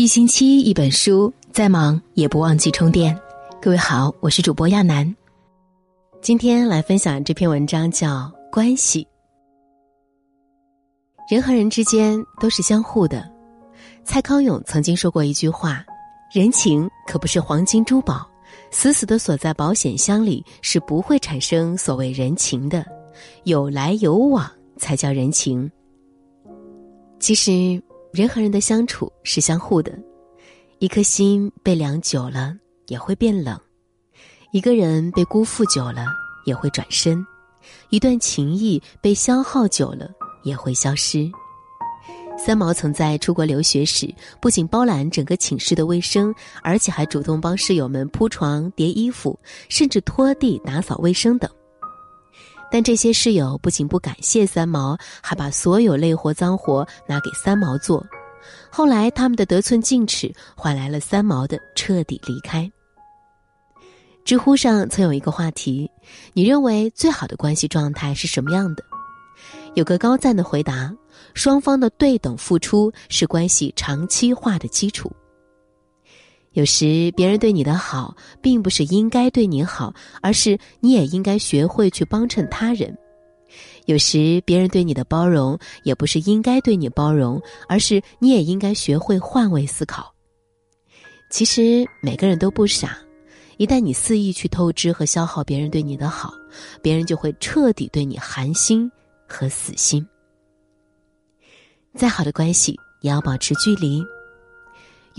一星期一本书，再忙也不忘记充电。各位好，我是主播亚楠。今天来分享这篇文章，叫《关系》。人和人之间都是相互的。蔡康永曾经说过一句话：“人情可不是黄金珠宝，死死的锁在保险箱里是不会产生所谓人情的。有来有往才叫人情。”其实。人和人的相处是相互的，一颗心被凉久了也会变冷，一个人被辜负久了也会转身，一段情谊被消耗久了也会消失。三毛曾在出国留学时，不仅包揽整个寝室的卫生，而且还主动帮室友们铺床、叠衣服，甚至拖地、打扫卫生等。但这些室友不仅不感谢三毛，还把所有累活脏活拿给三毛做。后来，他们的得寸进尺换来了三毛的彻底离开。知乎上曾有一个话题：“你认为最好的关系状态是什么样的？”有个高赞的回答：“双方的对等付出是关系长期化的基础。”有时别人对你的好，并不是应该对你好，而是你也应该学会去帮衬他人。有时别人对你的包容，也不是应该对你包容，而是你也应该学会换位思考。其实每个人都不傻，一旦你肆意去透支和消耗别人对你的好，别人就会彻底对你寒心和死心。再好的关系，也要保持距离。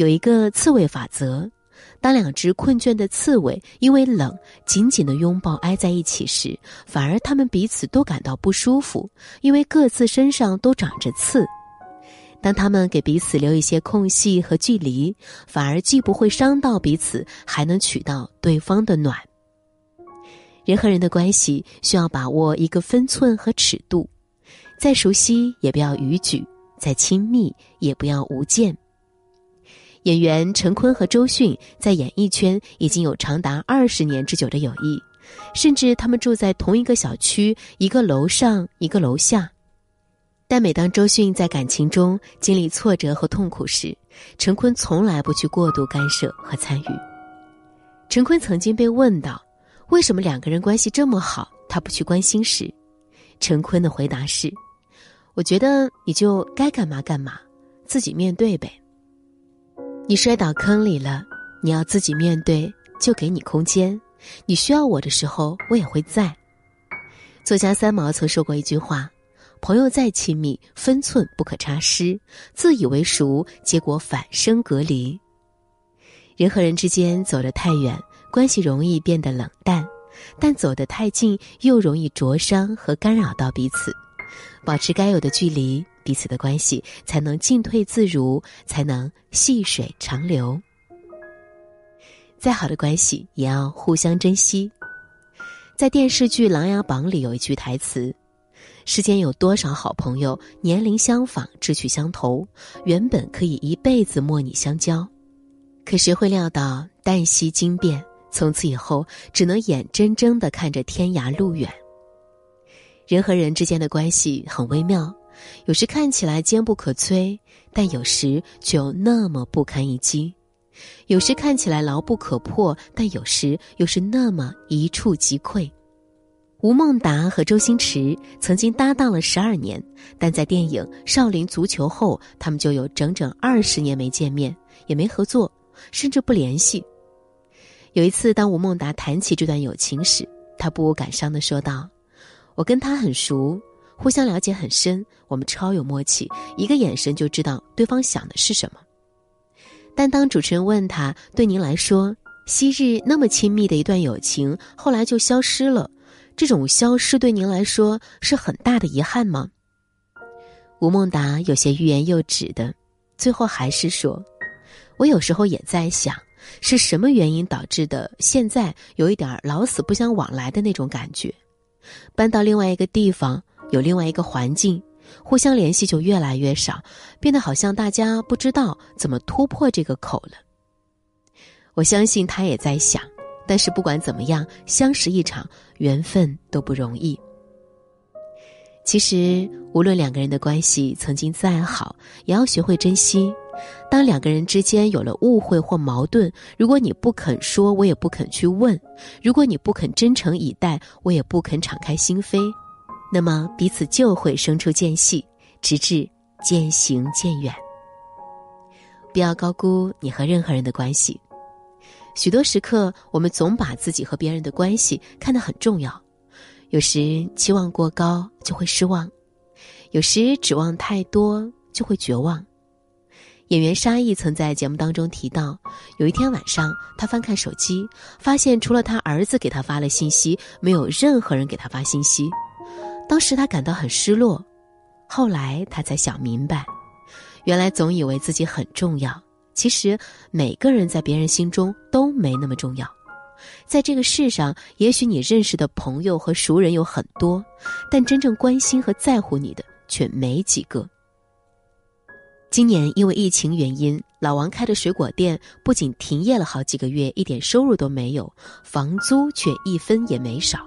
有一个刺猬法则：当两只困倦的刺猬因为冷紧紧的拥抱挨在一起时，反而他们彼此都感到不舒服，因为各自身上都长着刺。当他们给彼此留一些空隙和距离，反而既不会伤到彼此，还能取到对方的暖。人和人的关系需要把握一个分寸和尺度，再熟悉也不要逾矩，再亲密也不要无间。演员陈坤和周迅在演艺圈已经有长达二十年之久的友谊，甚至他们住在同一个小区，一个楼上，一个楼下。但每当周迅在感情中经历挫折和痛苦时，陈坤从来不去过度干涉和参与。陈坤曾经被问到，为什么两个人关系这么好，他不去关心时，陈坤的回答是：“我觉得你就该干嘛干嘛，自己面对呗。”你摔倒坑里了，你要自己面对，就给你空间。你需要我的时候，我也会在。作家三毛曾说过一句话：“朋友再亲密，分寸不可差失；自以为熟，结果反生隔离。”人和人之间走得太远，关系容易变得冷淡；但走得太近，又容易灼伤和干扰到彼此。保持该有的距离。彼此的关系才能进退自如，才能细水长流。再好的关系也要互相珍惜。在电视剧《琅琊榜》里有一句台词：“世间有多少好朋友，年龄相仿，志趣相投，原本可以一辈子莫逆相交，可谁会料到旦夕惊变，从此以后只能眼睁睁的看着天涯路远。”人和人之间的关系很微妙。有时看起来坚不可摧，但有时却又那么不堪一击；有时看起来牢不可破，但有时又是那么一触即溃。吴孟达和周星驰曾经搭档了十二年，但在电影《少林足球》后，他们就有整整二十年没见面，也没合作，甚至不联系。有一次，当吴孟达谈起这段友情时，他不无感伤的说道：“我跟他很熟。”互相了解很深，我们超有默契，一个眼神就知道对方想的是什么。但当主持人问他：“对您来说，昔日那么亲密的一段友情，后来就消失了，这种消失对您来说是很大的遗憾吗？”吴孟达有些欲言又止的，最后还是说：“我有时候也在想，是什么原因导致的？现在有一点老死不相往来的那种感觉，搬到另外一个地方。”有另外一个环境，互相联系就越来越少，变得好像大家不知道怎么突破这个口了。我相信他也在想，但是不管怎么样，相识一场，缘分都不容易。其实，无论两个人的关系曾经再好，也要学会珍惜，当两个人之间有了误会或矛盾，如果你不肯说，我也不肯去问；如果你不肯真诚以待，我也不肯敞开心扉，那么彼此就会生出间隙，直至渐行渐远。不要高估你和任何人的关系。许多时刻，我们总把自己和别人的关系看得很重要，有时期望过高就会失望，有时指望太多就会绝望。演员沙溢曾在节目当中提到，有一天晚上，他翻看手机，发现除了他儿子给他发了信息，没有任何人给他发信息。当时他感到很失落，后来他才想明白，原来总以为自己很重要，其实每个人在别人心中都没那么重要。在这个世上，也许你认识的朋友和熟人有很多，但真正关心和在乎你的却没几个。今年因为疫情原因，老王开的水果店不仅停业了好几个月，一点收入都没有，房租却一分也没少。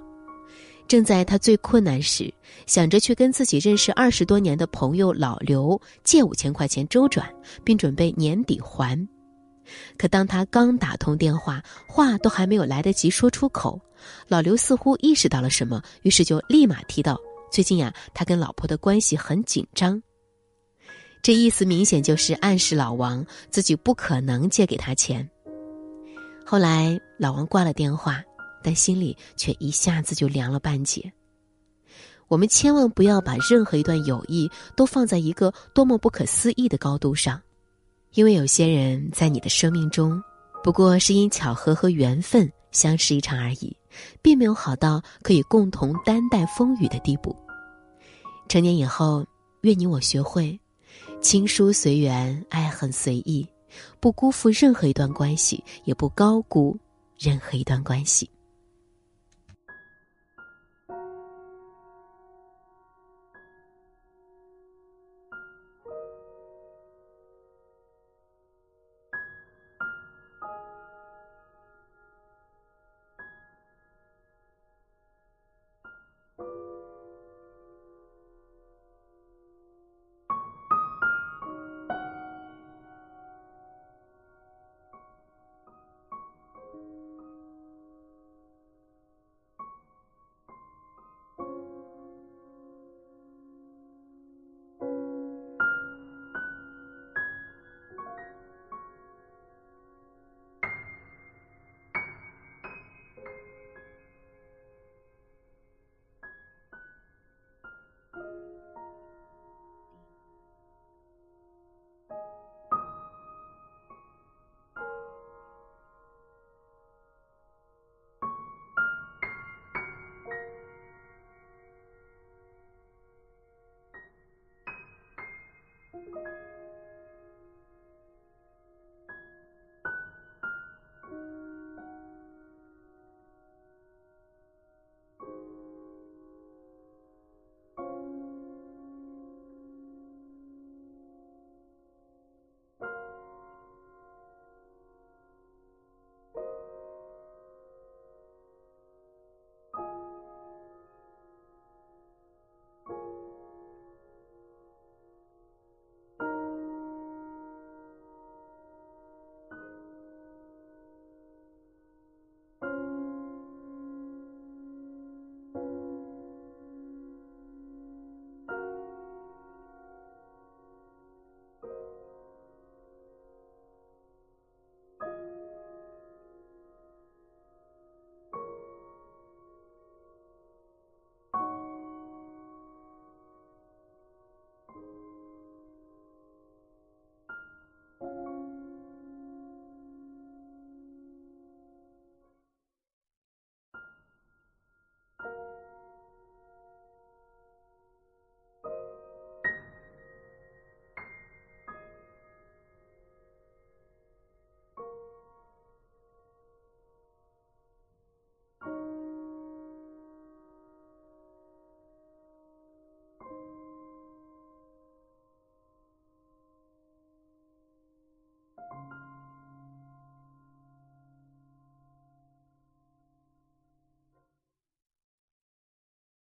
正在他最困难时，想着去跟自己认识二十多年的朋友老刘借五千块钱周转，并准备年底还。可当他刚打通电话，话都还没有来得及说出口，老刘似乎意识到了什么，于是就立马提到：“最近呀，他跟老婆的关系很紧张。”这意思明显就是暗示老王自己不可能借给他钱。后来老王挂了电话，但心里却一下子就凉了半截。我们千万不要把任何一段友谊都放在一个多么不可思议的高度上，因为有些人在你的生命中，不过是因巧合和缘分相识一场而已，并没有好到可以共同担待风雨的地步。成年以后，愿你我学会。亲疏随缘，爱恨随意，不辜负任何一段关系，也不高估任何一段关系。